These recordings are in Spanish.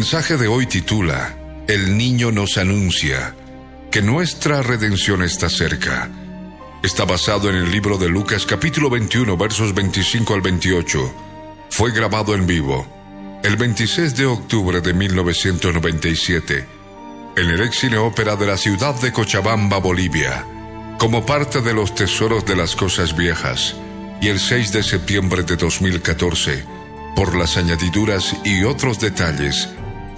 Mensaje de hoy titula El niño nos anuncia que nuestra redención está cerca. Está basado en el libro de Lucas capítulo 21 versos 25 al 28. Fue grabado en vivo el 26 de octubre de 1997 en el ex cine ópera de la ciudad de Cochabamba, Bolivia, como parte de los tesoros de las cosas viejas, y el 6 de septiembre de 2014 por las añadiduras y otros detalles,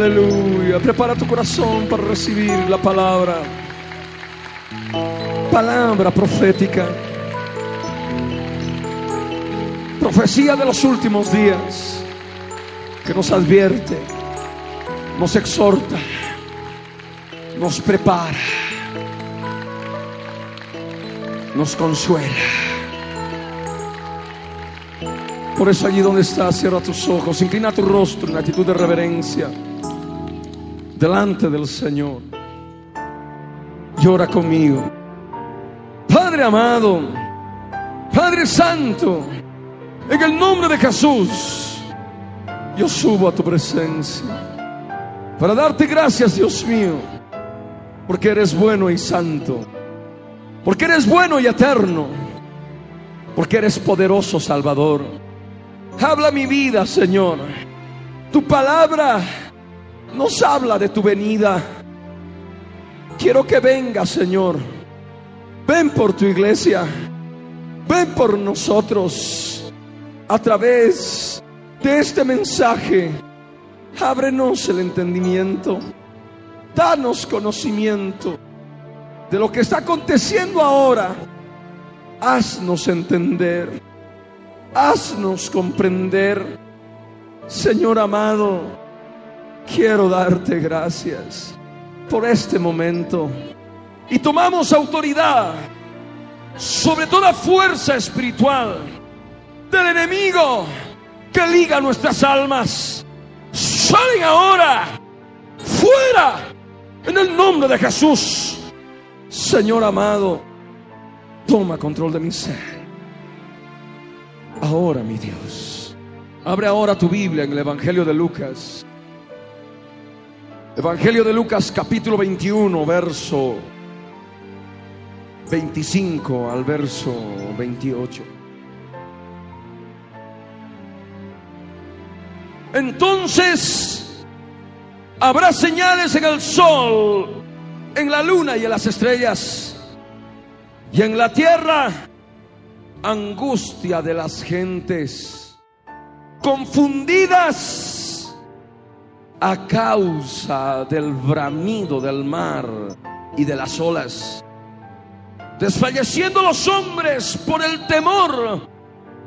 Aleluya. Prepara tu corazón para recibir la palabra. Palabra profética. Profecía de los últimos días que nos advierte, nos exhorta, nos prepara, nos consuela. Por eso allí donde estás, cierra tus ojos, inclina tu rostro en actitud de reverencia delante del Señor. Llora conmigo. Padre amado, Padre Santo, en el nombre de Jesús, yo subo a tu presencia para darte gracias, Dios mío, porque eres bueno y santo, porque eres bueno y eterno, porque eres poderoso Salvador. Habla mi vida, Señor. Tu palabra nos habla de tu venida. Quiero que venga, Señor. Ven por tu iglesia. Ven por nosotros a través de este mensaje. Ábrenos el entendimiento. Danos conocimiento de lo que está aconteciendo ahora. Haznos entender Haznos comprender, Señor amado, quiero darte gracias por este momento. Y tomamos autoridad sobre toda fuerza espiritual del enemigo que liga nuestras almas. Salen ahora, fuera, en el nombre de Jesús. Señor amado, toma control de mi ser ahora, mi Dios. Abre ahora tu Biblia en el Evangelio de Lucas. Evangelio de Lucas capítulo 21, verso 25 al verso 28. Entonces habrá señales en el sol, en la luna y en las estrellas, y en la tierra angustia de las gentes, confundidas a causa del bramido del mar y de las olas, desfalleciendo los hombres por el temor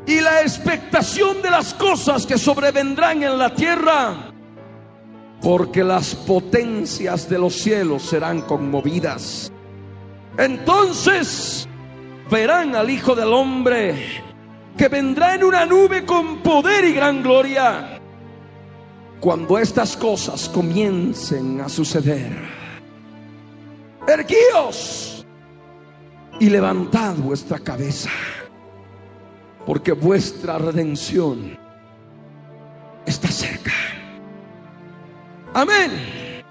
y la expectación de las cosas que sobrevendrán en la tierra, porque las potencias de los cielos serán conmovidas. Entonces verán al Hijo del Hombre que vendrá en una nube con poder y gran gloria. Cuando estas cosas comiencen a suceder, erguíos y levantad vuestra cabeza, porque vuestra redención está cerca. Amén.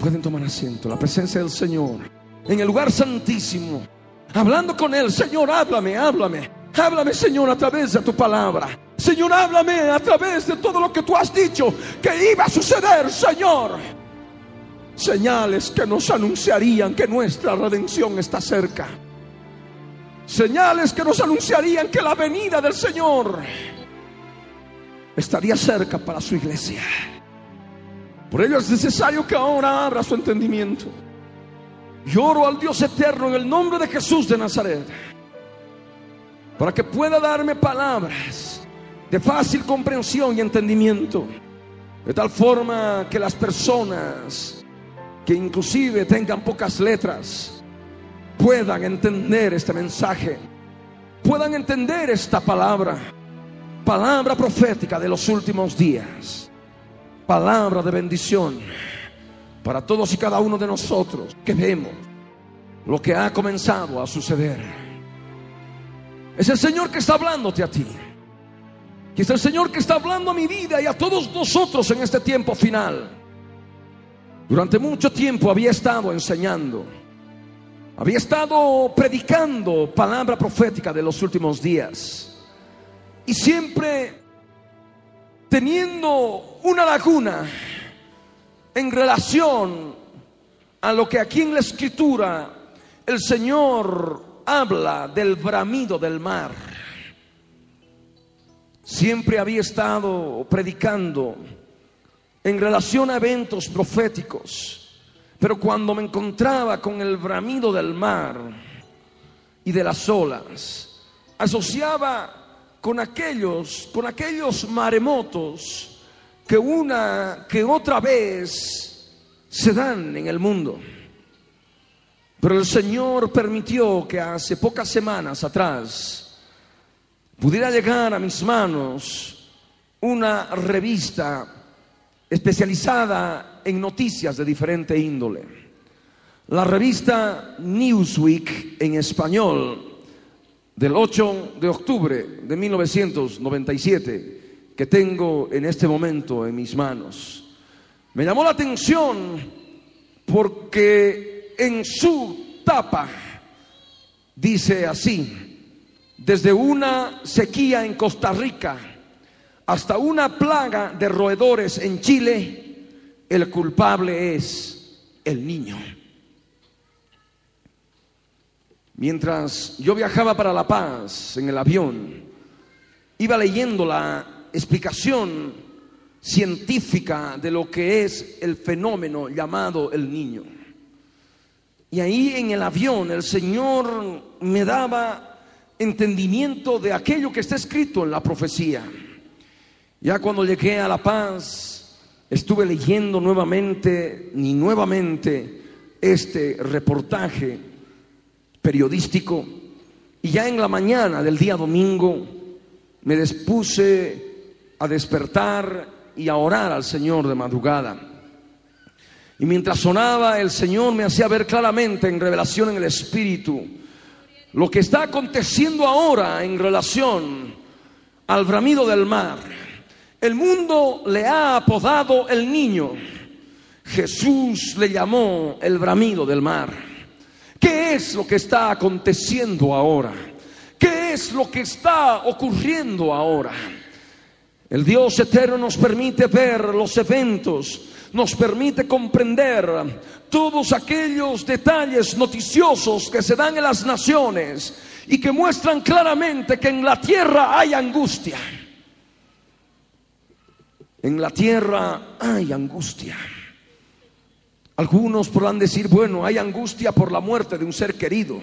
Pueden tomar asiento, la presencia del Señor, en el lugar santísimo, hablando con Él. Señor, háblame, háblame. Háblame, Señor, a través de tu palabra. Señor, háblame a través de todo lo que tú has dicho que iba a suceder, Señor. Señales que nos anunciarían que nuestra redención está cerca. Señales que nos anunciarían que la venida del Señor estaría cerca para su iglesia. Por ello es necesario que ahora abra su entendimiento. Lloro al Dios eterno en el nombre de Jesús de Nazaret, para que pueda darme palabras de fácil comprensión y entendimiento, de tal forma que las personas que inclusive tengan pocas letras puedan entender este mensaje, puedan entender esta palabra, palabra profética de los últimos días palabra de bendición para todos y cada uno de nosotros que vemos lo que ha comenzado a suceder. Es el Señor que está hablándote a ti. Y es el Señor que está hablando a mi vida y a todos nosotros en este tiempo final. Durante mucho tiempo había estado enseñando, había estado predicando palabra profética de los últimos días. Y siempre teniendo una laguna en relación a lo que aquí en la escritura el Señor habla del bramido del mar. Siempre había estado predicando en relación a eventos proféticos, pero cuando me encontraba con el bramido del mar y de las olas, asociaba con aquellos, con aquellos maremotos que una que otra vez se dan en el mundo. Pero el Señor permitió que hace pocas semanas atrás pudiera llegar a mis manos una revista especializada en noticias de diferente índole. La revista Newsweek en español del 8 de octubre de 1997 que tengo en este momento en mis manos. Me llamó la atención porque en su tapa dice así, desde una sequía en Costa Rica hasta una plaga de roedores en Chile, el culpable es el niño. Mientras yo viajaba para La Paz en el avión, iba leyendo la explicación científica de lo que es el fenómeno llamado el niño. Y ahí en el avión el Señor me daba entendimiento de aquello que está escrito en la profecía. Ya cuando llegué a La Paz, estuve leyendo nuevamente, ni nuevamente, este reportaje periodístico y ya en la mañana del día domingo me dispuse a despertar y a orar al Señor de madrugada. Y mientras sonaba, el Señor me hacía ver claramente en revelación en el Espíritu lo que está aconteciendo ahora en relación al bramido del mar. El mundo le ha apodado el niño. Jesús le llamó el bramido del mar. ¿Qué es lo que está aconteciendo ahora? ¿Qué es lo que está ocurriendo ahora? El Dios eterno nos permite ver los eventos, nos permite comprender todos aquellos detalles noticiosos que se dan en las naciones y que muestran claramente que en la tierra hay angustia. En la tierra hay angustia. Algunos podrán decir, bueno, hay angustia por la muerte de un ser querido.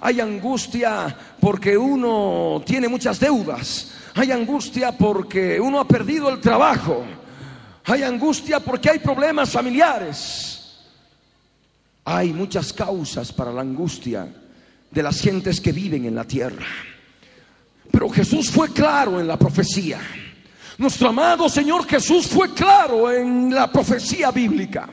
Hay angustia porque uno tiene muchas deudas. Hay angustia porque uno ha perdido el trabajo. Hay angustia porque hay problemas familiares. Hay muchas causas para la angustia de las gentes que viven en la tierra. Pero Jesús fue claro en la profecía. Nuestro amado Señor Jesús fue claro en la profecía bíblica.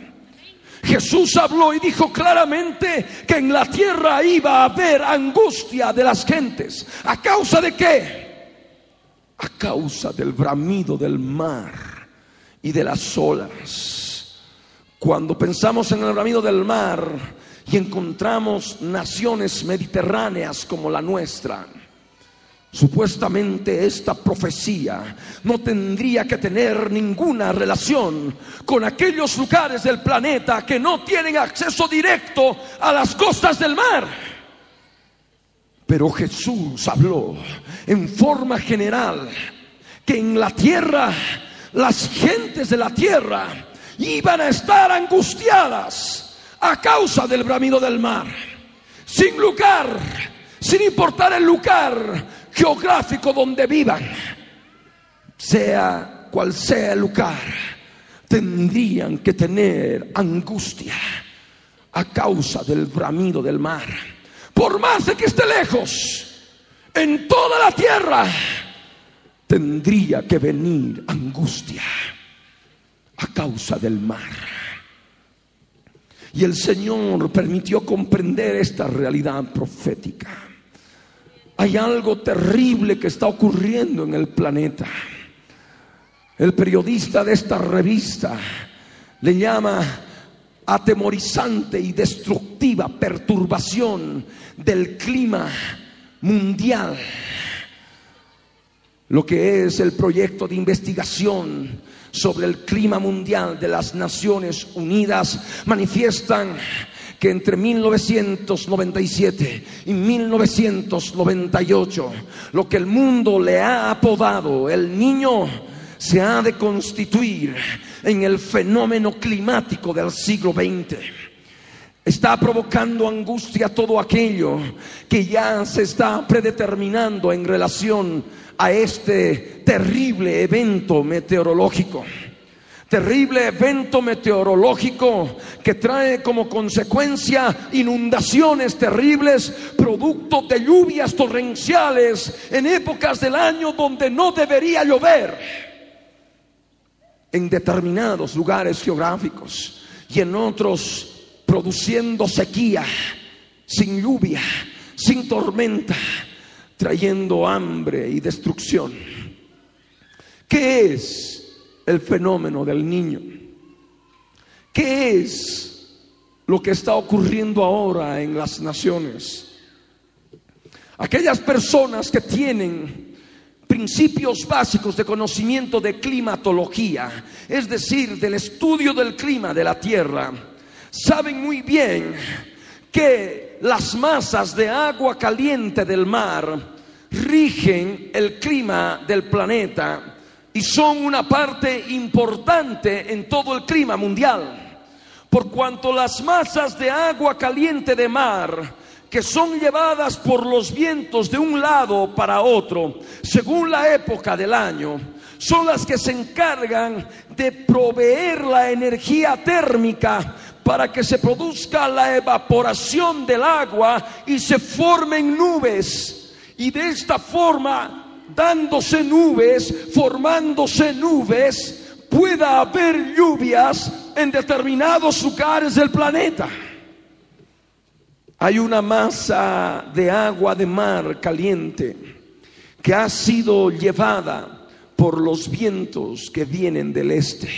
Jesús habló y dijo claramente que en la tierra iba a haber angustia de las gentes. ¿A causa de qué? A causa del bramido del mar y de las olas. Cuando pensamos en el bramido del mar y encontramos naciones mediterráneas como la nuestra, Supuestamente esta profecía no tendría que tener ninguna relación con aquellos lugares del planeta que no tienen acceso directo a las costas del mar. Pero Jesús habló en forma general que en la tierra las gentes de la tierra iban a estar angustiadas a causa del bramido del mar, sin lugar, sin importar el lugar geográfico donde vivan, sea cual sea el lugar, tendrían que tener angustia a causa del bramido del mar. Por más de que esté lejos, en toda la tierra tendría que venir angustia a causa del mar. Y el Señor permitió comprender esta realidad profética. Hay algo terrible que está ocurriendo en el planeta. El periodista de esta revista le llama atemorizante y destructiva perturbación del clima mundial. Lo que es el proyecto de investigación sobre el clima mundial de las Naciones Unidas manifiestan que entre 1997 y 1998, lo que el mundo le ha apodado el niño, se ha de constituir en el fenómeno climático del siglo XX. Está provocando angustia todo aquello que ya se está predeterminando en relación a este terrible evento meteorológico terrible evento meteorológico que trae como consecuencia inundaciones terribles, producto de lluvias torrenciales en épocas del año donde no debería llover, en determinados lugares geográficos y en otros produciendo sequía, sin lluvia, sin tormenta, trayendo hambre y destrucción. ¿Qué es el fenómeno del niño. ¿Qué es lo que está ocurriendo ahora en las naciones? Aquellas personas que tienen principios básicos de conocimiento de climatología, es decir, del estudio del clima de la Tierra, saben muy bien que las masas de agua caliente del mar rigen el clima del planeta y son una parte importante en todo el clima mundial. Por cuanto las masas de agua caliente de mar que son llevadas por los vientos de un lado para otro, según la época del año, son las que se encargan de proveer la energía térmica para que se produzca la evaporación del agua y se formen nubes. Y de esta forma dándose nubes, formándose nubes, pueda haber lluvias en determinados lugares del planeta. Hay una masa de agua de mar caliente que ha sido llevada por los vientos que vienen del este.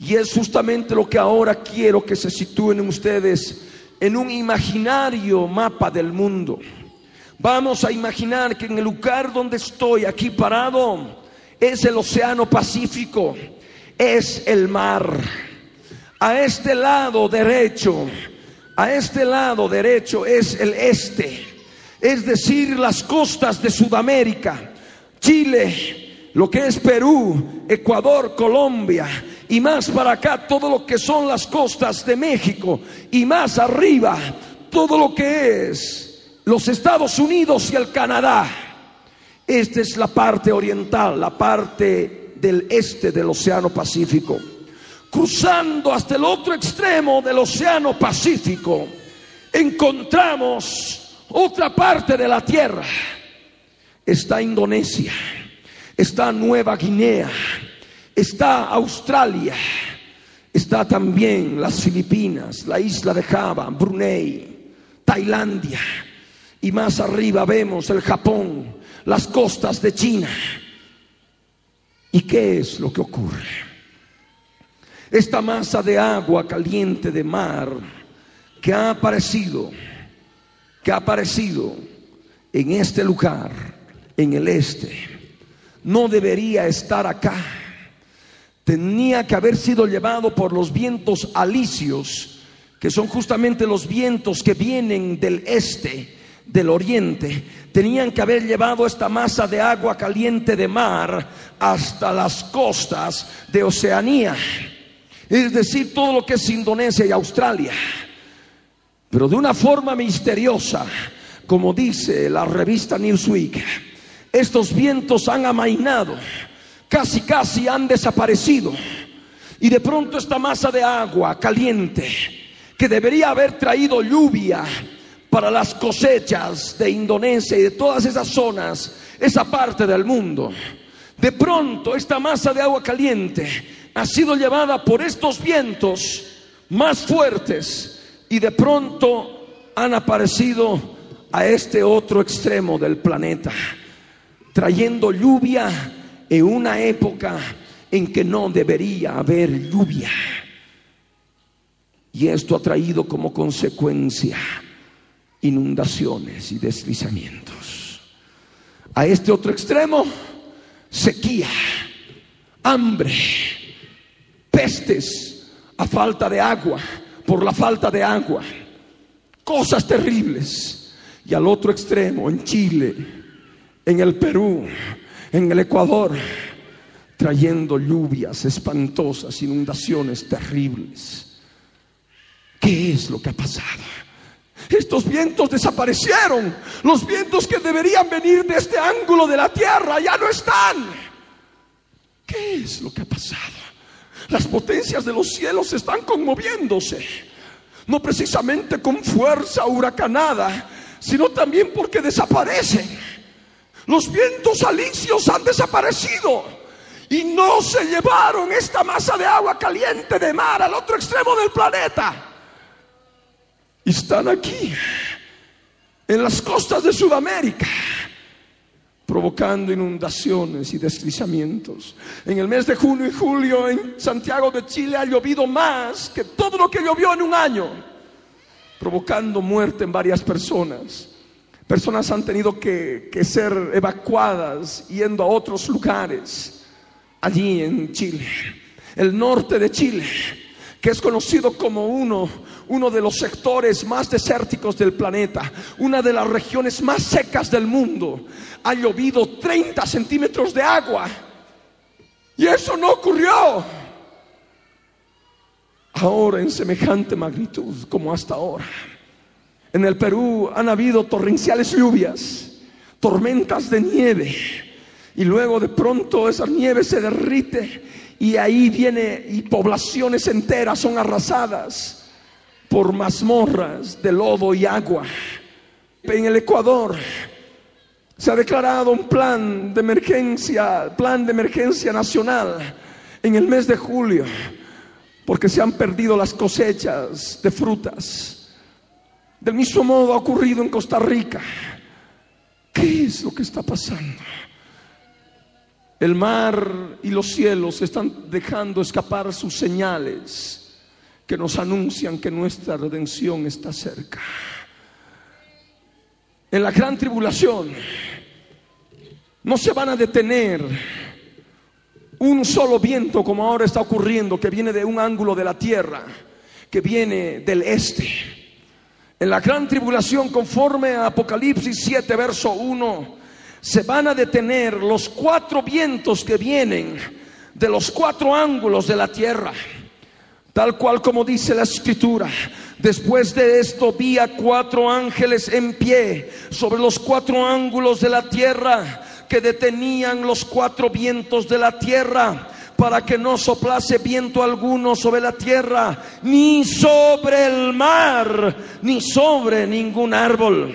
Y es justamente lo que ahora quiero que se sitúen ustedes en un imaginario mapa del mundo. Vamos a imaginar que en el lugar donde estoy aquí parado es el Océano Pacífico, es el mar. A este lado derecho, a este lado derecho es el este, es decir, las costas de Sudamérica, Chile, lo que es Perú, Ecuador, Colombia, y más para acá todo lo que son las costas de México, y más arriba todo lo que es los Estados Unidos y el Canadá. Esta es la parte oriental, la parte del este del Océano Pacífico. Cruzando hasta el otro extremo del Océano Pacífico, encontramos otra parte de la Tierra. Está Indonesia, está Nueva Guinea, está Australia, está también las Filipinas, la isla de Java, Brunei, Tailandia y más arriba vemos el Japón, las costas de China. ¿Y qué es lo que ocurre? Esta masa de agua caliente de mar que ha aparecido, que ha aparecido en este lugar, en el este, no debería estar acá. Tenía que haber sido llevado por los vientos alisios, que son justamente los vientos que vienen del este, del oriente. Tenían que haber llevado esta masa de agua caliente de mar hasta las costas de Oceanía es decir, todo lo que es Indonesia y Australia. Pero de una forma misteriosa, como dice la revista Newsweek, estos vientos han amainado, casi casi han desaparecido. Y de pronto esta masa de agua caliente, que debería haber traído lluvia para las cosechas de Indonesia y de todas esas zonas, esa parte del mundo, de pronto esta masa de agua caliente ha sido llevada por estos vientos más fuertes y de pronto han aparecido a este otro extremo del planeta, trayendo lluvia en una época en que no debería haber lluvia. Y esto ha traído como consecuencia inundaciones y deslizamientos. A este otro extremo, sequía, hambre a falta de agua, por la falta de agua, cosas terribles. Y al otro extremo, en Chile, en el Perú, en el Ecuador, trayendo lluvias espantosas, inundaciones terribles. ¿Qué es lo que ha pasado? Estos vientos desaparecieron. Los vientos que deberían venir de este ángulo de la tierra ya no están. ¿Qué es lo que ha pasado? Las potencias de los cielos están conmoviéndose. No precisamente con fuerza huracanada, sino también porque desaparecen. Los vientos alicios han desaparecido y no se llevaron esta masa de agua caliente de mar al otro extremo del planeta. Están aquí, en las costas de Sudamérica provocando inundaciones y deslizamientos. En el mes de junio y julio en Santiago de Chile ha llovido más que todo lo que llovió en un año, provocando muerte en varias personas. Personas han tenido que, que ser evacuadas yendo a otros lugares allí en Chile, el norte de Chile que es conocido como uno, uno de los sectores más desérticos del planeta, una de las regiones más secas del mundo. Ha llovido 30 centímetros de agua. Y eso no ocurrió ahora en semejante magnitud como hasta ahora. En el Perú han habido torrenciales lluvias, tormentas de nieve, y luego de pronto esa nieve se derrite y ahí viene y poblaciones enteras son arrasadas por mazmorras de lodo y agua. En el Ecuador se ha declarado un plan de emergencia, plan de emergencia nacional en el mes de julio, porque se han perdido las cosechas de frutas. Del mismo modo ha ocurrido en Costa Rica. ¿Qué es lo que está pasando? El mar y los cielos están dejando escapar sus señales que nos anuncian que nuestra redención está cerca. En la gran tribulación no se van a detener un solo viento como ahora está ocurriendo, que viene de un ángulo de la tierra, que viene del este. En la gran tribulación, conforme a Apocalipsis 7, verso 1, se van a detener los cuatro vientos que vienen de los cuatro ángulos de la tierra, tal cual como dice la escritura. Después de esto vi a cuatro ángeles en pie sobre los cuatro ángulos de la tierra que detenían los cuatro vientos de la tierra para que no soplase viento alguno sobre la tierra, ni sobre el mar, ni sobre ningún árbol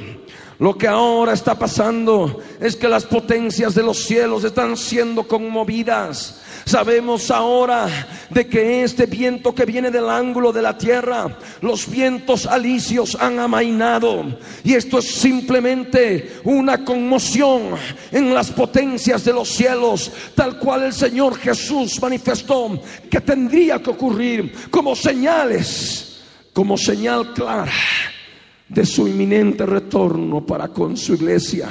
Lo que ahora está pasando es que las potencias de los cielos están siendo conmovidas. Sabemos ahora de que este viento que viene del ángulo de la tierra, los vientos alisios han amainado. Y esto es simplemente una conmoción en las potencias de los cielos, tal cual el Señor Jesús manifestó que tendría que ocurrir como señales, como señal clara de su inminente retorno para con su iglesia,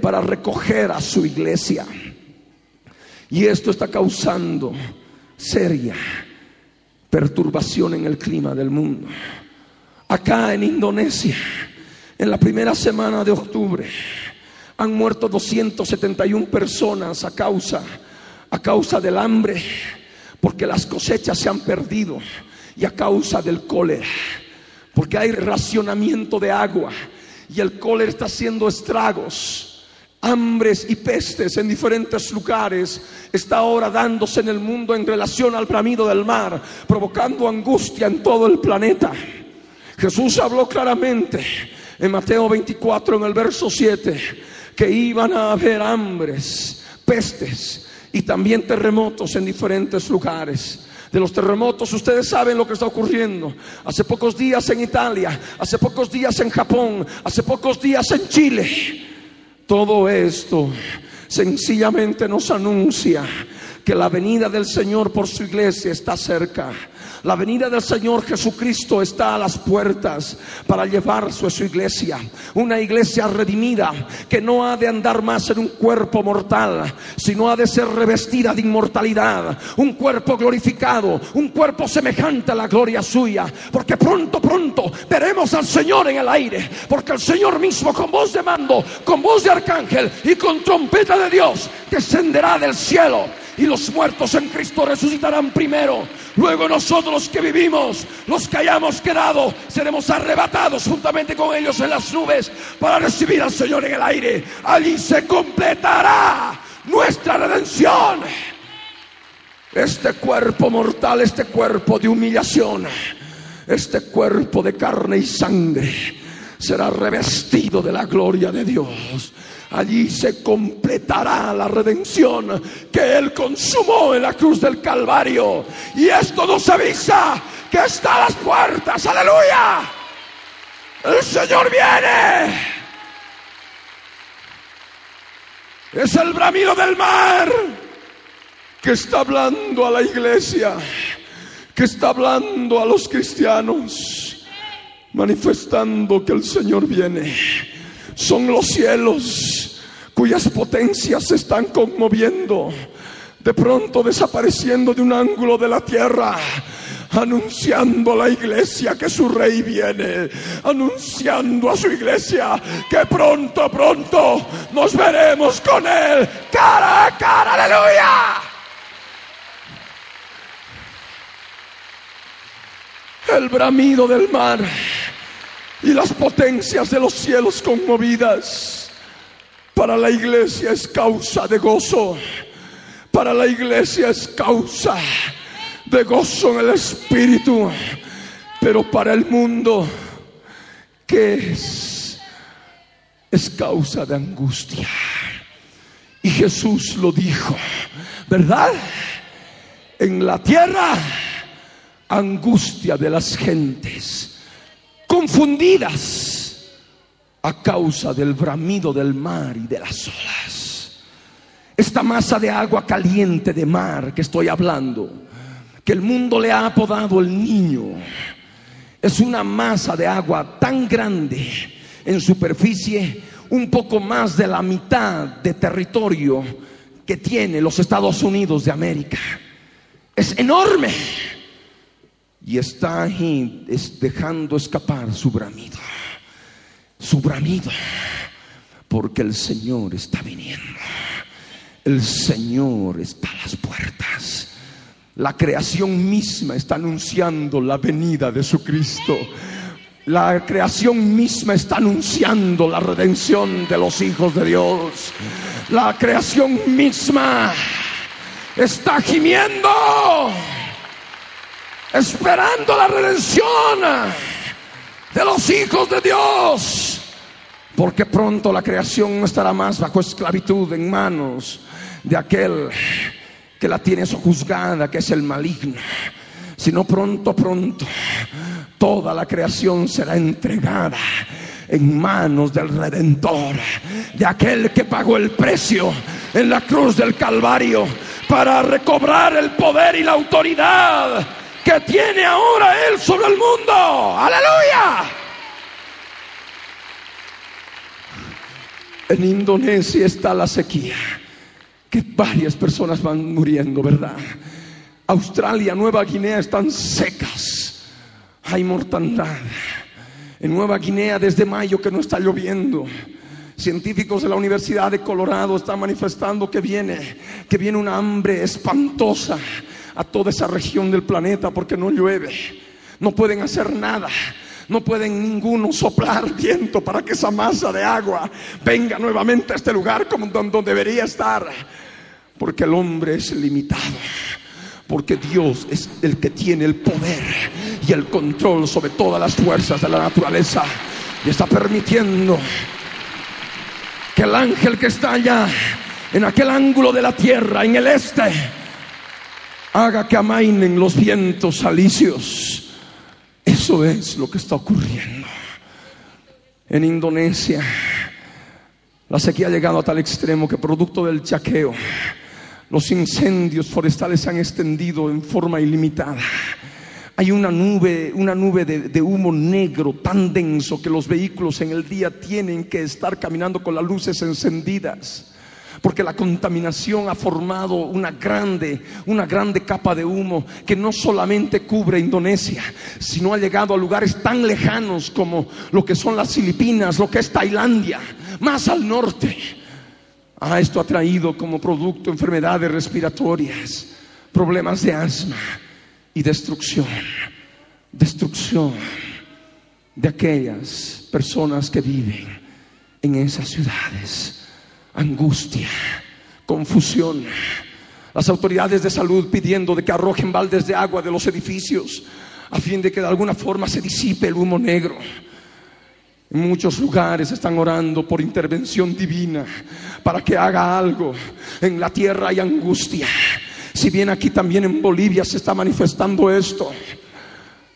para recoger a su iglesia. Y esto está causando seria perturbación en el clima del mundo. Acá en Indonesia, en la primera semana de octubre, han muerto 271 personas a causa a causa del hambre, porque las cosechas se han perdido y a causa del cólera porque hay racionamiento de agua y el cólera está haciendo estragos. Hambres y pestes en diferentes lugares está ahora dándose en el mundo en relación al bramido del mar, provocando angustia en todo el planeta. Jesús habló claramente en Mateo 24, en el verso 7, que iban a haber hambres, pestes y también terremotos en diferentes lugares de los terremotos, ustedes saben lo que está ocurriendo. Hace pocos días en Italia, hace pocos días en Japón, hace pocos días en Chile. Todo esto sencillamente nos anuncia que la venida del Señor por su iglesia está cerca. La venida del Señor Jesucristo está a las puertas para llevarse a su iglesia. Una iglesia redimida que no ha de andar más en un cuerpo mortal, sino ha de ser revestida de inmortalidad. Un cuerpo glorificado, un cuerpo semejante a la gloria suya. Porque pronto, pronto veremos al Señor en el aire. Porque el Señor mismo con voz de mando, con voz de arcángel y con trompeta de Dios descenderá del cielo y los muertos en Cristo resucitarán primero. Luego nosotros que vivimos, los que hayamos quedado, seremos arrebatados juntamente con ellos en las nubes para recibir al Señor en el aire. Allí se completará nuestra redención. Este cuerpo mortal, este cuerpo de humillación, este cuerpo de carne y sangre será revestido de la gloria de Dios allí se completará la redención que Él consumó en la cruz del Calvario. Y esto nos avisa que está a las puertas. Aleluya. El Señor viene. Es el bramido del mar que está hablando a la iglesia, que está hablando a los cristianos, manifestando que el Señor viene son los cielos cuyas potencias se están conmoviendo, de pronto desapareciendo de un ángulo de la tierra anunciando a la iglesia que su rey viene, anunciando a su iglesia que pronto, pronto nos veremos con él cara a cara, aleluya. El bramido del mar y las potencias de los cielos conmovidas. Para la iglesia es causa de gozo. Para la iglesia es causa de gozo en el espíritu. Pero para el mundo, ¿qué es? Es causa de angustia. Y Jesús lo dijo, ¿verdad? En la tierra, angustia de las gentes confundidas a causa del bramido del mar y de las olas. Esta masa de agua caliente de mar que estoy hablando, que el mundo le ha apodado el niño, es una masa de agua tan grande en superficie, un poco más de la mitad de territorio que tiene los Estados Unidos de América. Es enorme y está ahí dejando escapar su bramido, su bramido, porque el Señor está viniendo, el Señor está a las puertas. La creación misma está anunciando la venida de su Cristo. La creación misma está anunciando la redención de los hijos de Dios. La creación misma está gimiendo esperando la redención de los hijos de Dios. Porque pronto la creación no estará más bajo esclavitud en manos de aquel que la tiene sojuzgada, que es el maligno, sino pronto, pronto, toda la creación será entregada en manos del Redentor, de aquel que pagó el precio en la cruz del Calvario para recobrar el poder y la autoridad que tiene ahora Él sobre el mundo. Aleluya. En Indonesia está la sequía, que varias personas van muriendo, ¿verdad? Australia, Nueva Guinea están secas, hay mortandad. En Nueva Guinea desde mayo que no está lloviendo. Científicos de la Universidad de Colorado están manifestando que viene, que viene una hambre espantosa a toda esa región del planeta porque no llueve. No pueden hacer nada. No pueden ninguno soplar viento para que esa masa de agua venga nuevamente a este lugar como donde debería estar. Porque el hombre es limitado. Porque Dios es el que tiene el poder y el control sobre todas las fuerzas de la naturaleza. Y está permitiendo que el ángel que está allá, en aquel ángulo de la tierra, en el este, haga que amainen los vientos alicios. Eso es lo que está ocurriendo. En Indonesia, la sequía ha llegado a tal extremo que producto del chaqueo, los incendios forestales se han extendido en forma ilimitada. Hay una nube, una nube de, de, humo negro tan denso que los vehículos en el día tienen que estar caminando con las luces encendidas porque la contaminación ha formado una grande, una grande capa de humo que no solamente cubre Indonesia, sino ha llegado a lugares tan lejanos como lo que son las Filipinas, lo que es Tailandia, más al norte. Ah, esto ha traído como producto enfermedades respiratorias, problemas de asma y destrucción, destrucción de aquellas personas que viven en esas ciudades angustia, confusión. Las autoridades de salud pidiendo de que arrojen baldes de agua de los edificios a fin de que de alguna forma se disipe el humo negro. En muchos lugares están orando por intervención divina para que haga algo. En la tierra hay angustia. Si bien aquí también en Bolivia se está manifestando esto.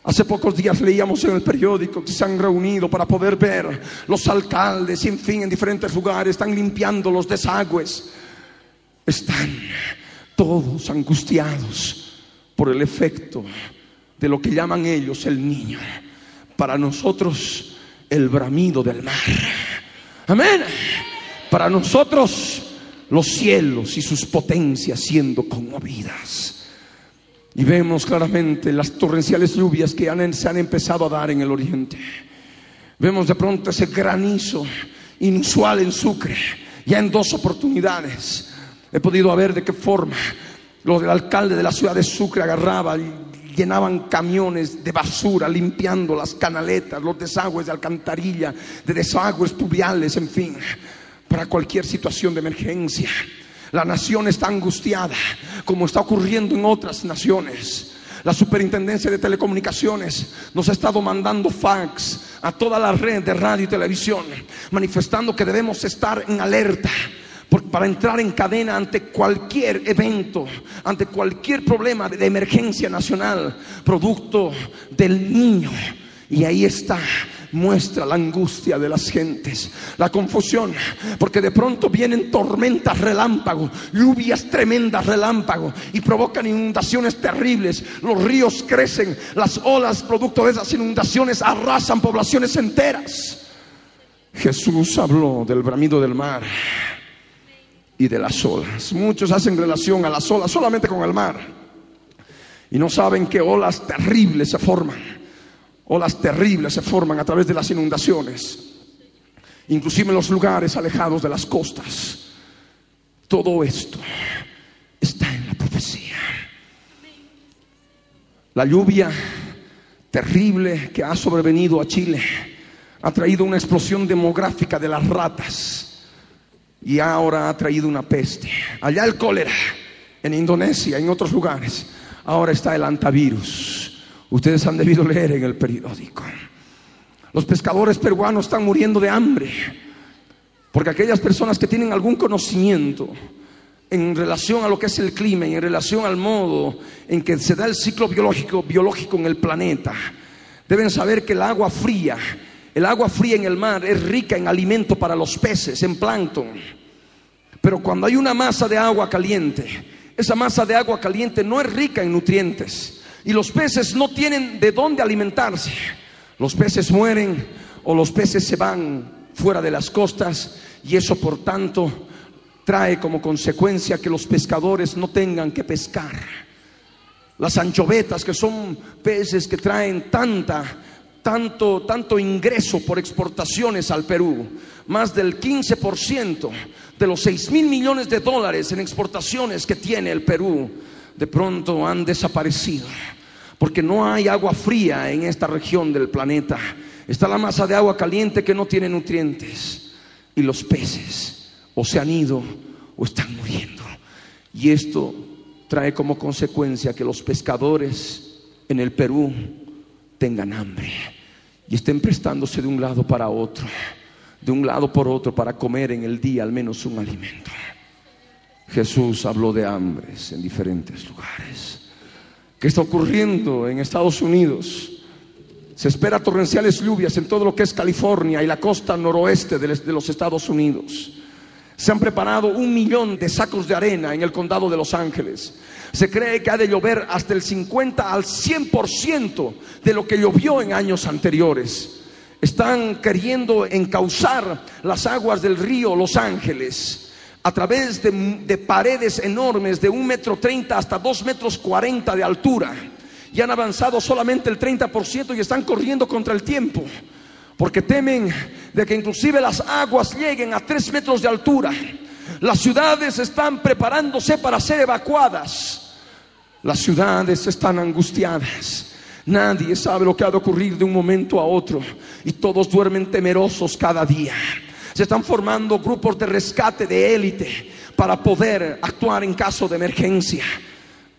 Hace pocos días leíamos en el periódico que se han reunido para poder ver los alcaldes en fin en diferentes lugares están limpiando los desagües. Están todos angustiados por el efecto de lo que llaman ellos el niño. Para nosotros el bramido del mar. Amén. Para nosotros los cielos y sus potencias siendo conmovidas. Y vemos claramente las torrenciales lluvias que se han empezado a dar en el oriente. Vemos de pronto ese granizo inusual en Sucre, ya en dos oportunidades. He podido ver de qué forma los del alcalde de la ciudad de Sucre agarraba y llenaban camiones de basura, limpiando las canaletas, los desagües de alcantarilla, de desagües pluviales, en fin, para cualquier situación de emergencia. La nación está angustiada, como está ocurriendo en otras naciones. La superintendencia de telecomunicaciones nos ha estado mandando fax a toda la red de radio y televisión, manifestando que debemos estar en alerta para entrar en cadena ante cualquier evento, ante cualquier problema de emergencia nacional, producto del niño. Y ahí está muestra la angustia de las gentes, la confusión, porque de pronto vienen tormentas relámpago, lluvias tremendas relámpago y provocan inundaciones terribles. Los ríos crecen, las olas producto de esas inundaciones arrasan poblaciones enteras. Jesús habló del bramido del mar y de las olas. Muchos hacen relación a las olas solamente con el mar y no saben que olas terribles se forman Olas terribles se forman a través de las inundaciones, inclusive en los lugares alejados de las costas. Todo esto está en la profecía. La lluvia terrible que ha sobrevenido a Chile ha traído una explosión demográfica de las ratas y ahora ha traído una peste. Allá el cólera, en Indonesia, en otros lugares, ahora está el antivirus. Ustedes han debido leer en el periódico. Los pescadores peruanos están muriendo de hambre Porque aquellas personas que tienen algún conocimiento en relación a lo que es el clima en relación al modo en que se da el ciclo biológico, biológico en el planeta, deben saber que el agua fría, el agua fría en el mar es rica en alimento para los peces, en plancton. Pero cuando hay una masa de agua caliente, esa masa de agua caliente no es rica en nutrientes y los peces no tienen de dónde alimentarse. Los peces mueren o los peces se van fuera de las costas y eso por tanto trae como consecuencia que los pescadores no tengan que pescar. Las anchovetas, que son peces que traen tanta, tanto, tanto ingreso por exportaciones al Perú, más del 15% de los 6 mil millones de dólares en exportaciones que tiene el Perú, de pronto han desaparecido, porque no hay agua fría en esta región del planeta. Está la masa de agua caliente que no tiene nutrientes y los peces o se han ido o están muriendo. Y esto trae como consecuencia que los pescadores en el Perú tengan hambre y estén prestándose de un lado para otro, de un lado por otro para comer en el día al menos un alimento. Jesús habló de hambres en diferentes lugares. ¿Qué está ocurriendo en Estados Unidos? Se espera torrenciales lluvias en todo lo que es California y la costa noroeste de los Estados Unidos. Se han preparado un millón de sacos de arena en el condado de Los Ángeles. Se cree que ha de llover hasta el 50 al 100% de lo que llovió en años anteriores. Están queriendo encauzar las aguas del río Los Ángeles a través de, paredes enormes de un metro treinta hasta dos metros cuarenta de altura. Y han avanzado solamente el 30% y están corriendo contra el tiempo porque temen de que inclusive las aguas lleguen a tres metros de altura. Las ciudades están preparándose para ser evacuadas. Las ciudades están angustiadas. Nadie sabe lo que ha de ocurrir de un momento a otro y todos duermen temerosos cada día. Se están formando grupos de rescate de élite para poder actuar en caso de emergencia.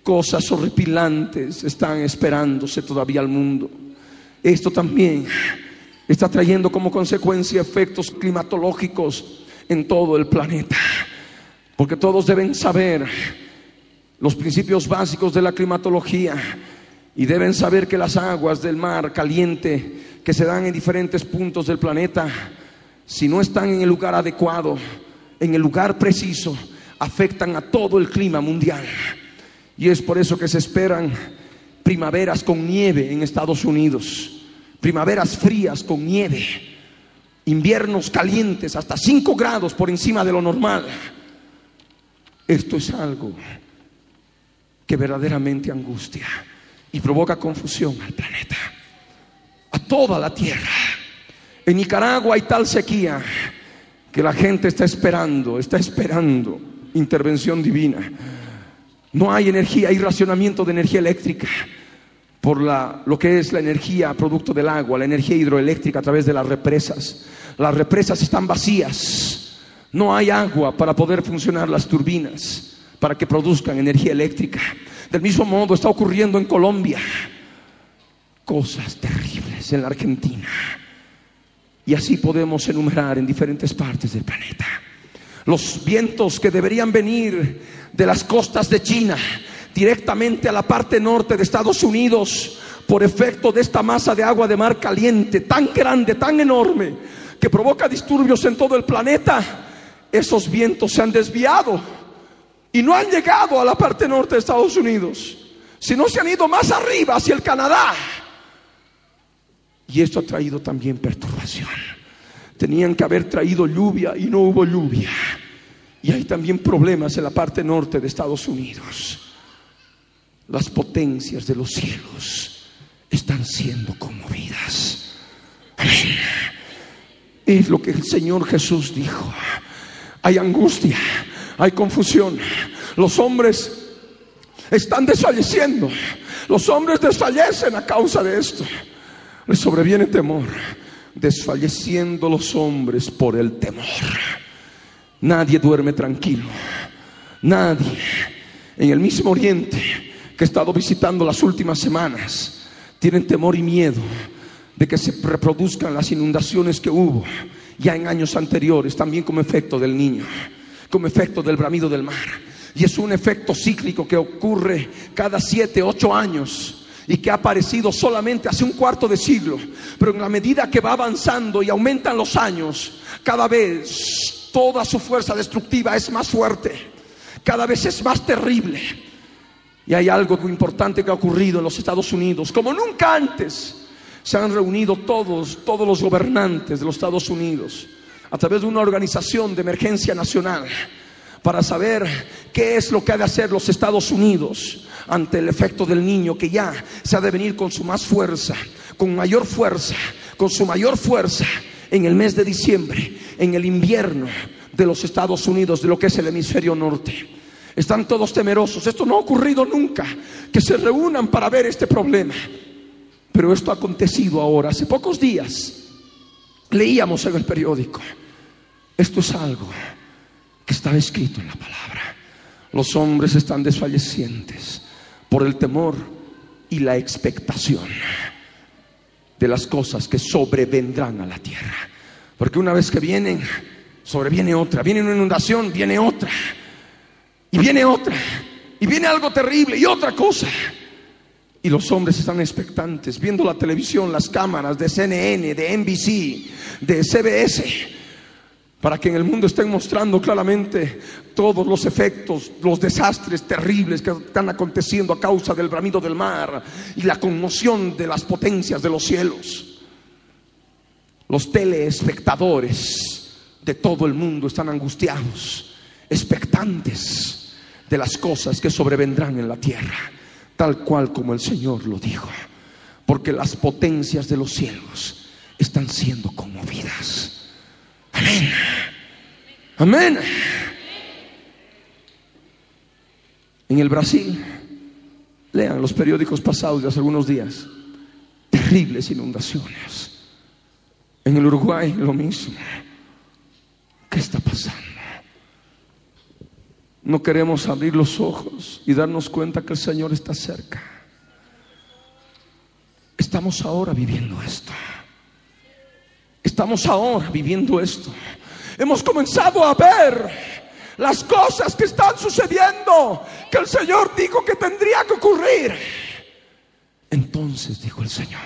Cosas horripilantes están esperándose todavía al mundo. Esto también está trayendo como consecuencia efectos climatológicos en todo el planeta. Porque todos deben saber los principios básicos de la climatología y deben saber que las aguas del mar caliente que se dan en diferentes puntos del planeta, si no están en el lugar adecuado, en el lugar preciso, afectan a todo el clima mundial. Y es por eso que se esperan primaveras con nieve en Estados Unidos primaveras frías con nieve, inviernos calientes hasta 5 grados por encima de lo normal. Esto es algo que verdaderamente angustia y provoca confusión al planeta, a toda la tierra. En Nicaragua hay tal sequía que la gente está esperando, está esperando intervención divina. No hay energía, hay racionamiento de energía eléctrica por la, lo que es la energía producto del agua, la energía hidroeléctrica a través de las represas. Las represas están vacías, no hay agua para poder funcionar las turbinas, para que produzcan energía eléctrica. Del mismo modo está ocurriendo en Colombia cosas terribles en la Argentina. Y así podemos enumerar en diferentes partes del planeta. Los vientos que deberían venir de las costas de China directamente a la parte norte de Estados Unidos por efecto de esta masa de agua de mar caliente tan grande, tan enorme, que provoca disturbios en todo el planeta, esos vientos se han desviado y no han llegado a la parte norte de Estados Unidos, sino se han ido más arriba hacia el Canadá. Y esto ha traído también perturbación. Tenían que haber traído lluvia y no hubo lluvia. Y hay también problemas en la parte norte de Estados Unidos las potencias de los cielos están siendo conmovidas. Es lo que el Señor Jesús dijo. Hay angustia, hay confusión. Los hombres están desfalleciendo. Los hombres desfallecen a causa de esto. Les sobreviene temor. Desfalleciendo los hombres por el temor. Nadie duerme tranquilo. Nadie. En el mismo oriente que he estado visitando las últimas semanas tienen temor y miedo de que se reproduzcan las inundaciones que hubo ya en años anteriores, también como efecto del niño, como efecto del bramido del mar. Y es un efecto cíclico que ocurre cada siete, ocho años y que ha aparecido solamente hace un cuarto de siglo. Pero en la medida que va avanzando y aumentan los años, cada vez toda su fuerza destructiva es más fuerte, cada vez es más terrible. Y hay algo importante que ha ocurrido en los Estados Unidos, como nunca antes se han reunido todos, todos los gobernantes de los Estados Unidos a través de una organización de emergencia nacional para saber qué es lo que ha de hacer los Estados Unidos ante el efecto del niño que ya se ha de venir con su más fuerza, con mayor fuerza, con su mayor fuerza en el mes de diciembre, en el invierno de los Estados Unidos, de lo que es el hemisferio norte. Están todos temerosos. Esto no ha ocurrido nunca, que se reúnan para ver este problema. Pero esto ha acontecido ahora, hace pocos días. Leíamos en el periódico. Esto es algo que estaba escrito en la palabra. Los hombres están desfallecientes por el temor y la expectación de las cosas que sobrevendrán a la tierra. Porque una vez que vienen, sobreviene otra. Viene una inundación, viene otra. Y viene otra. Y viene algo terrible y otra cosa. Y los hombres están expectantes, viendo la televisión, las cámaras de CNN, de NBC, de CBS para que en el mundo estén mostrando claramente todos los efectos, los desastres terribles que están aconteciendo a causa del bramido del mar y la conmoción de las potencias de los cielos. Los teleespectadores de todo el mundo están angustiados, expectantes de las cosas que sobrevendrán en la tierra, tal cual como el Señor lo dijo, porque las potencias de los cielos están siendo conmovidas. Amén. Amén. En el Brasil, lean los periódicos pasados de hace algunos días, terribles inundaciones. En el Uruguay, lo mismo. ¿Qué está pasando? No queremos abrir los ojos y darnos cuenta que el Señor está cerca. Estamos ahora viviendo esto. Estamos ahora viviendo esto. Hemos comenzado a ver las cosas que están sucediendo, que el Señor dijo que tendría que ocurrir. Entonces dijo el Señor,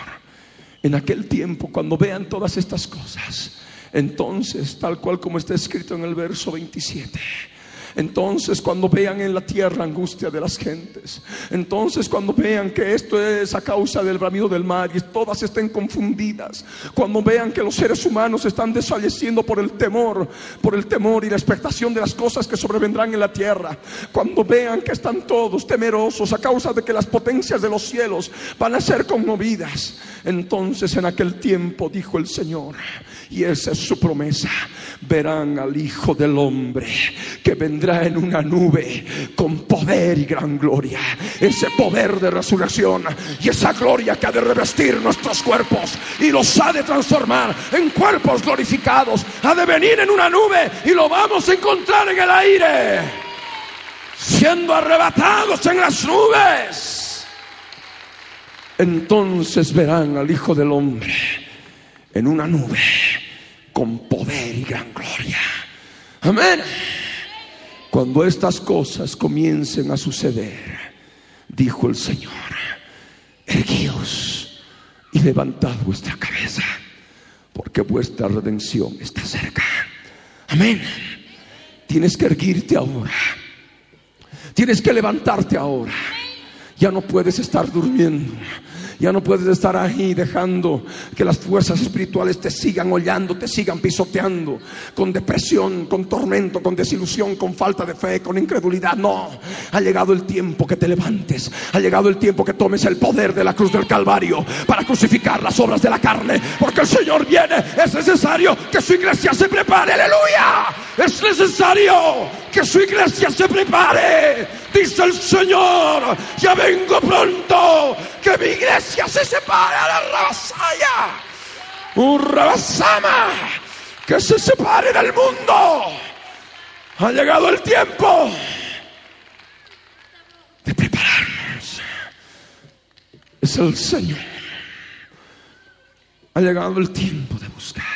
en aquel tiempo, cuando vean todas estas cosas, entonces, tal cual como está escrito en el verso 27, entonces cuando vean en la tierra angustia de las gentes, entonces cuando vean que esto es a causa del bramido del mar y todas estén confundidas, cuando vean que los seres humanos están desfalleciendo por el temor, por el temor y la expectación de las cosas que sobrevendrán en la tierra, cuando vean que están todos temerosos a causa de que las potencias de los cielos van a ser conmovidas, entonces en aquel tiempo dijo el Señor, y esa es su promesa, verán al Hijo del Hombre que vendrá en una nube con poder y gran gloria. Ese poder de resurrección y esa gloria que ha de revestir nuestros cuerpos y los ha de transformar en cuerpos glorificados. Ha de venir en una nube y lo vamos a encontrar en el aire, siendo arrebatados en las nubes. Entonces verán al Hijo del Hombre en una nube con poder y gran gloria. Amén. Cuando estas cosas comiencen a suceder, dijo el Señor, erguíos y levantad vuestra cabeza, porque vuestra redención está cerca. Amén. Tienes que erguirte ahora. Tienes que levantarte ahora. Ya no puedes estar durmiendo. Ya no puedes estar ahí dejando que las fuerzas espirituales te sigan hollando, te sigan pisoteando con depresión, con tormento, con desilusión, con falta de fe, con incredulidad. No, ha llegado el tiempo que te levantes. Ha llegado el tiempo que tomes el poder de la cruz del Calvario para crucificar las obras de la carne. Porque el Señor viene. Es necesario que su iglesia se prepare. Aleluya. Es necesario que su iglesia se prepare. Dice el Señor, ya vengo pronto, que mi iglesia se separe a la rabasaya. Un rabasama que se separe del mundo. Ha llegado el tiempo de prepararnos. Es el Señor. Ha llegado el tiempo de buscar.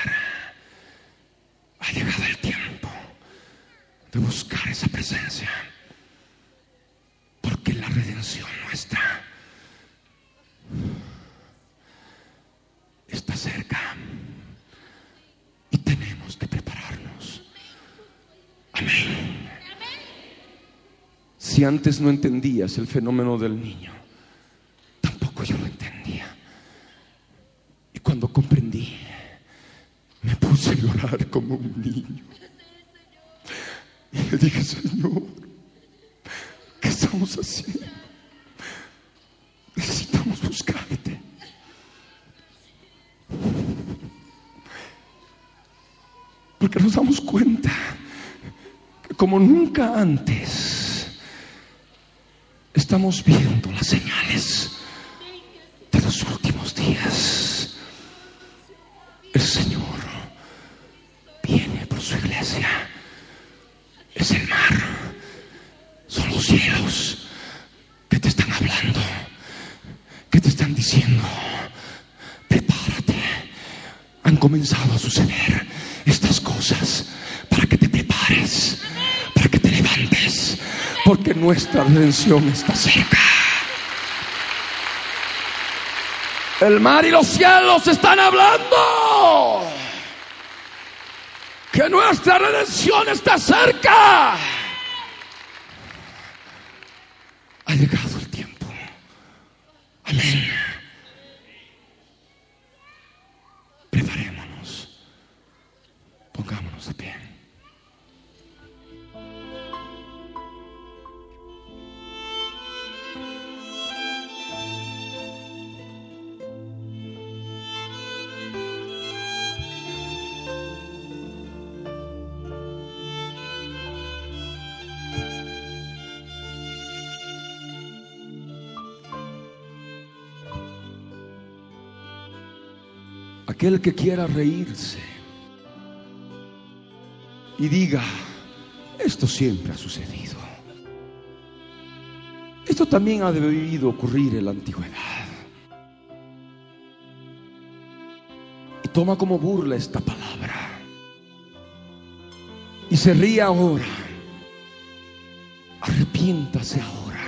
Porque la redención nuestra está cerca. Y tenemos que prepararnos. Amén. Si antes no entendías el fenómeno del niño, tampoco yo lo entendía. Y cuando comprendí, me puse a llorar como un niño. Le dije, Señor, ¿qué estamos haciendo? Necesitamos buscarte. Porque nos damos cuenta que como nunca antes estamos viendo las señales de los últimos días. El Señor Es el mar, son los cielos. Que te están hablando, que te están diciendo, prepárate. Han comenzado a suceder estas cosas para que te prepares, para que te levantes, porque nuestra redención está cerca. El mar y los cielos están hablando que nuestra redención está cerca. Ha llegado el tiempo. Amén. Aquel que quiera reírse y diga, esto siempre ha sucedido. Esto también ha debido ocurrir en la antigüedad. Y toma como burla esta palabra. Y se ríe ahora. Arrepiéntase ahora.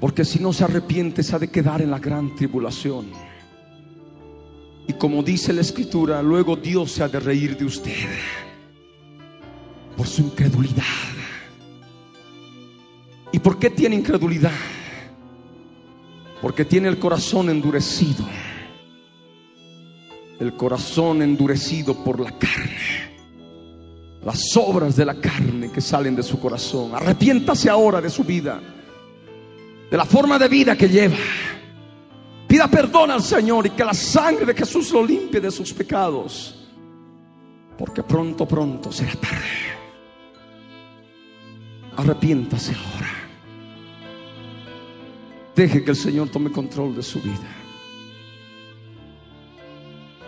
Porque si no se arrepiente, se ha de quedar en la gran tribulación. Como dice la escritura, luego Dios se ha de reír de usted por su incredulidad. ¿Y por qué tiene incredulidad? Porque tiene el corazón endurecido. El corazón endurecido por la carne. Las obras de la carne que salen de su corazón. Arrepiéntase ahora de su vida. De la forma de vida que lleva. Pida perdón al Señor y que la sangre de Jesús lo limpie de sus pecados. Porque pronto, pronto será tarde. Arrepiéntase ahora. Deje que el Señor tome control de su vida.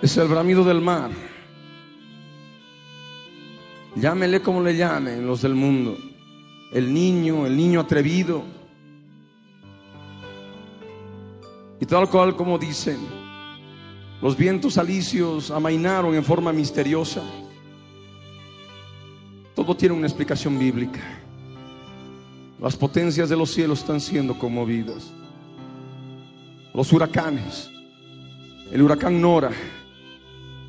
Es el bramido del mar. Llámele como le llamen los del mundo. El niño, el niño atrevido. Y tal cual como dicen, los vientos alicios amainaron en forma misteriosa. Todo tiene una explicación bíblica. Las potencias de los cielos están siendo conmovidas. Los huracanes, el huracán Nora,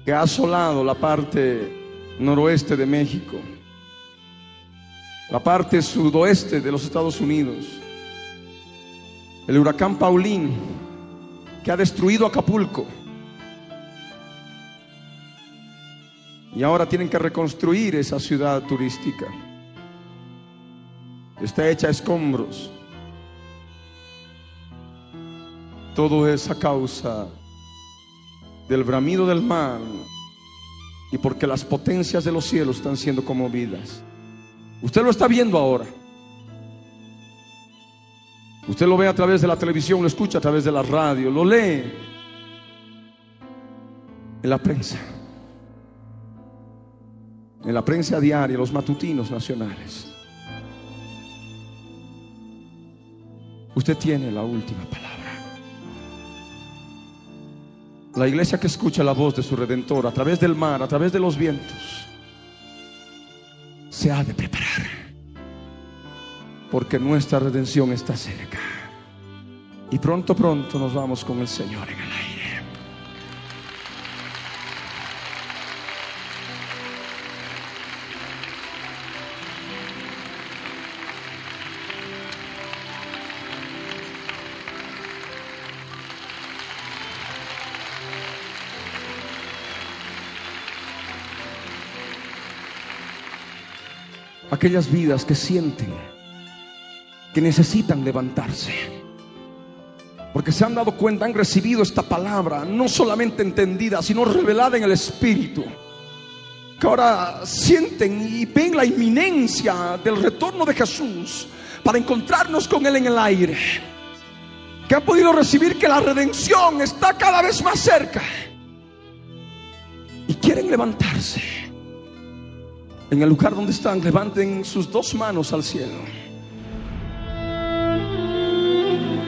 que ha asolado la parte noroeste de México, la parte sudoeste de los Estados Unidos, el huracán Paulín, que ha destruido Acapulco. Y ahora tienen que reconstruir esa ciudad turística. Está hecha a escombros. Todo es a causa del bramido del mar y porque las potencias de los cielos están siendo conmovidas. Usted lo está viendo ahora. Usted lo ve a través de la televisión, lo escucha a través de la radio, lo lee en la prensa, en la prensa diaria, los matutinos nacionales. Usted tiene la última palabra. La iglesia que escucha la voz de su redentor a través del mar, a través de los vientos, se ha de preparar. Porque nuestra redención está cerca. Y pronto, pronto nos vamos con el Señor en el aire. aquellas vidas que sienten que necesitan levantarse. Porque se han dado cuenta, han recibido esta palabra, no solamente entendida, sino revelada en el Espíritu. Que ahora sienten y ven la inminencia del retorno de Jesús para encontrarnos con Él en el aire. Que han podido recibir que la redención está cada vez más cerca. Y quieren levantarse en el lugar donde están, levanten sus dos manos al cielo.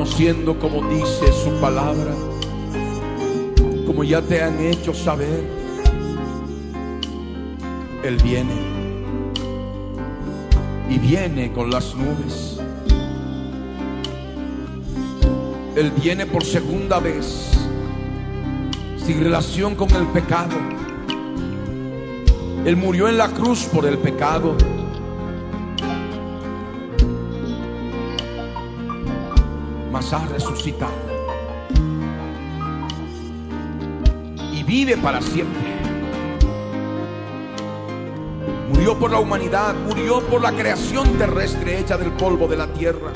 Conociendo como dice su palabra, como ya te han hecho saber, Él viene y viene con las nubes. Él viene por segunda vez, sin relación con el pecado. Él murió en la cruz por el pecado ha resucitado. Y vive para siempre. Murió por la humanidad, murió por la creación terrestre hecha del polvo de la tierra.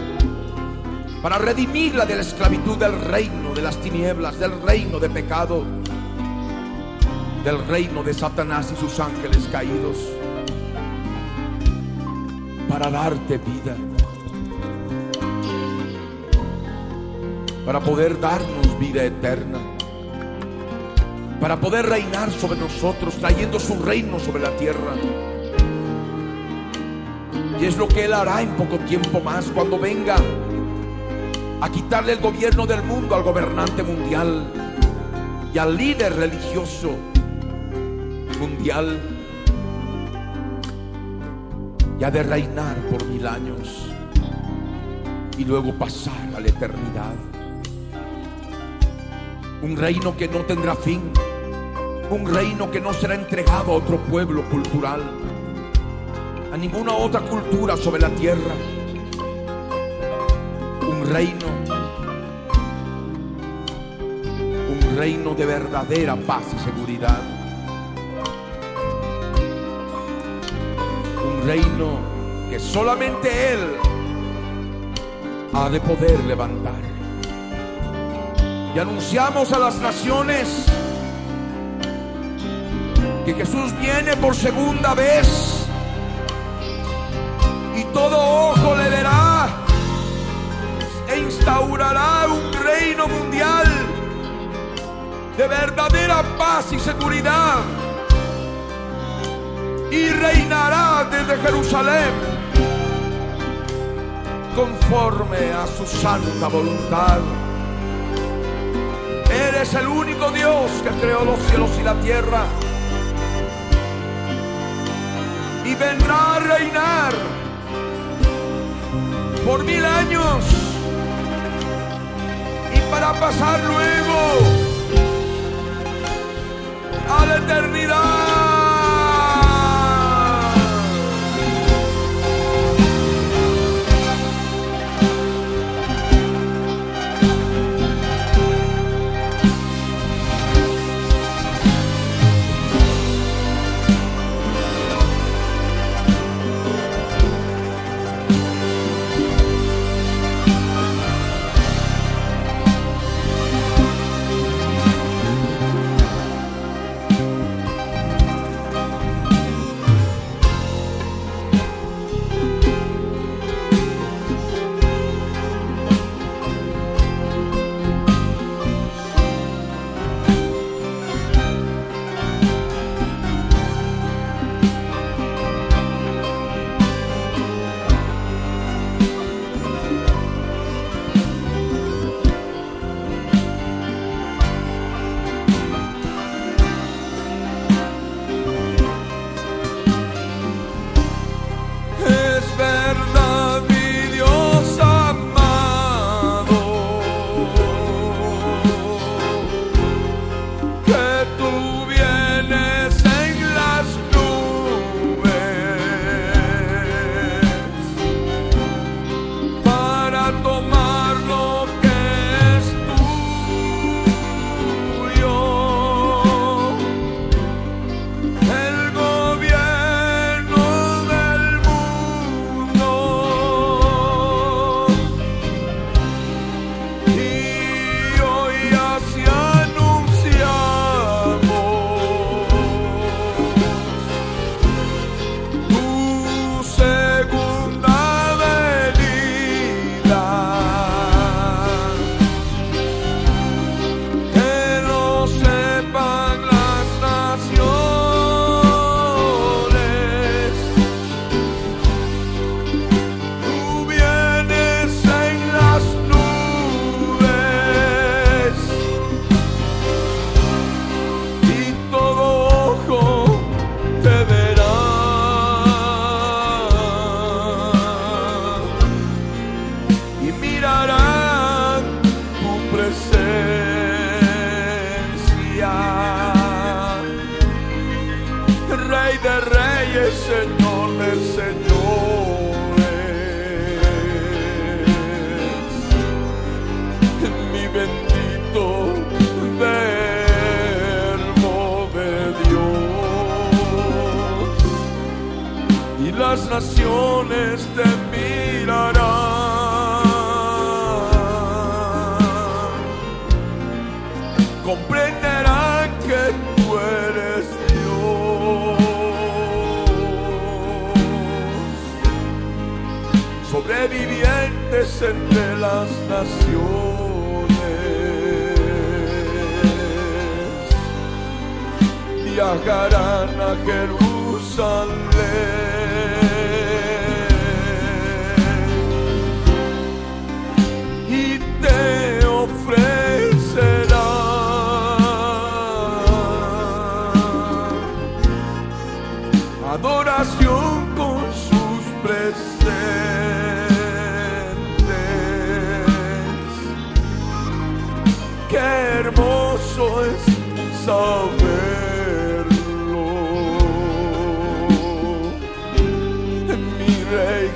Para redimirla de la esclavitud del reino de las tinieblas, del reino de pecado, del reino de Satanás y sus ángeles caídos. Para darte vida para poder darnos vida eterna, para poder reinar sobre nosotros, trayendo su reino sobre la tierra. Y es lo que Él hará en poco tiempo más, cuando venga a quitarle el gobierno del mundo al gobernante mundial y al líder religioso mundial, y ha de reinar por mil años y luego pasar a la eternidad un reino que no tendrá fin, un reino que no será entregado a otro pueblo cultural, a ninguna otra cultura sobre la tierra, un reino, un reino de verdadera paz y seguridad, un reino que solamente Él ha de poder levantar y anunciamos a las naciones que Jesús viene por segunda vez y todo ojo le verá e instaurará un reino mundial de verdadera paz y seguridad y reinará desde Jerusalén conforme a su santa voluntad. Eres el único Dios que creó los cielos y la tierra. Y vendrá a reinar por mil años. Y para pasar luego a la eternidad.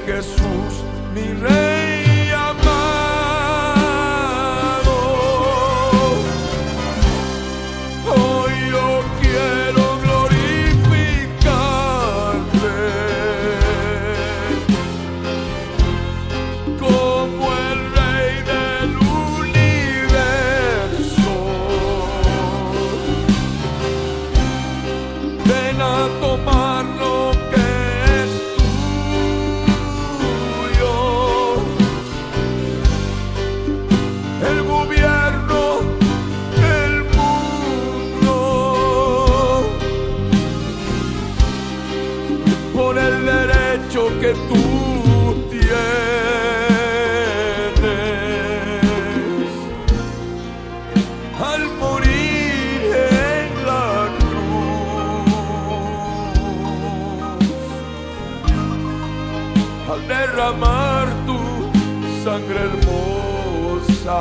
Jesús, mi Rey. sangre hermosa.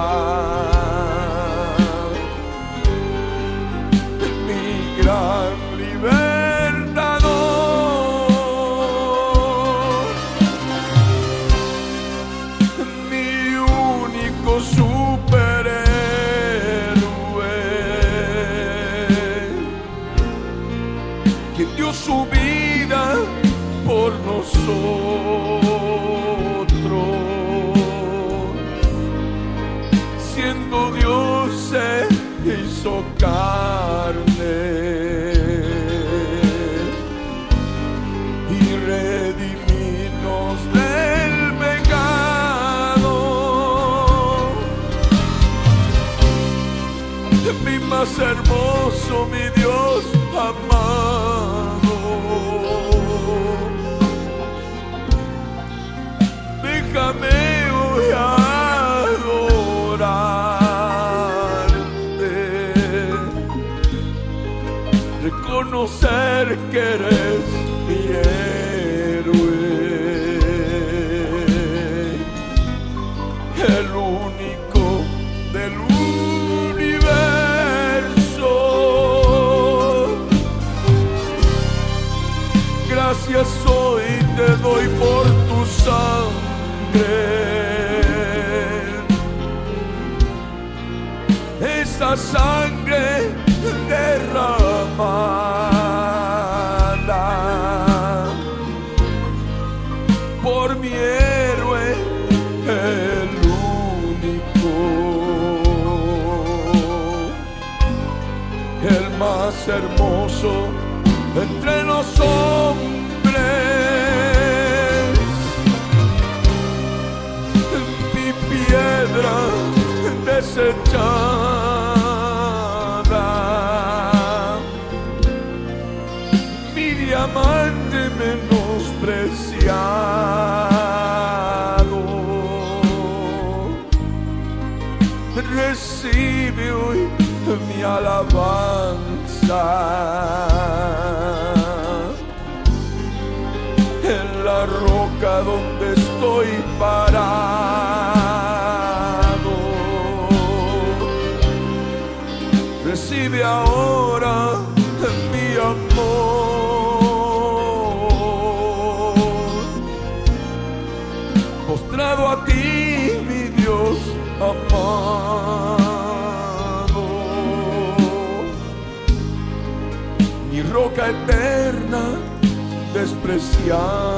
saber Once. Eterna despreciada.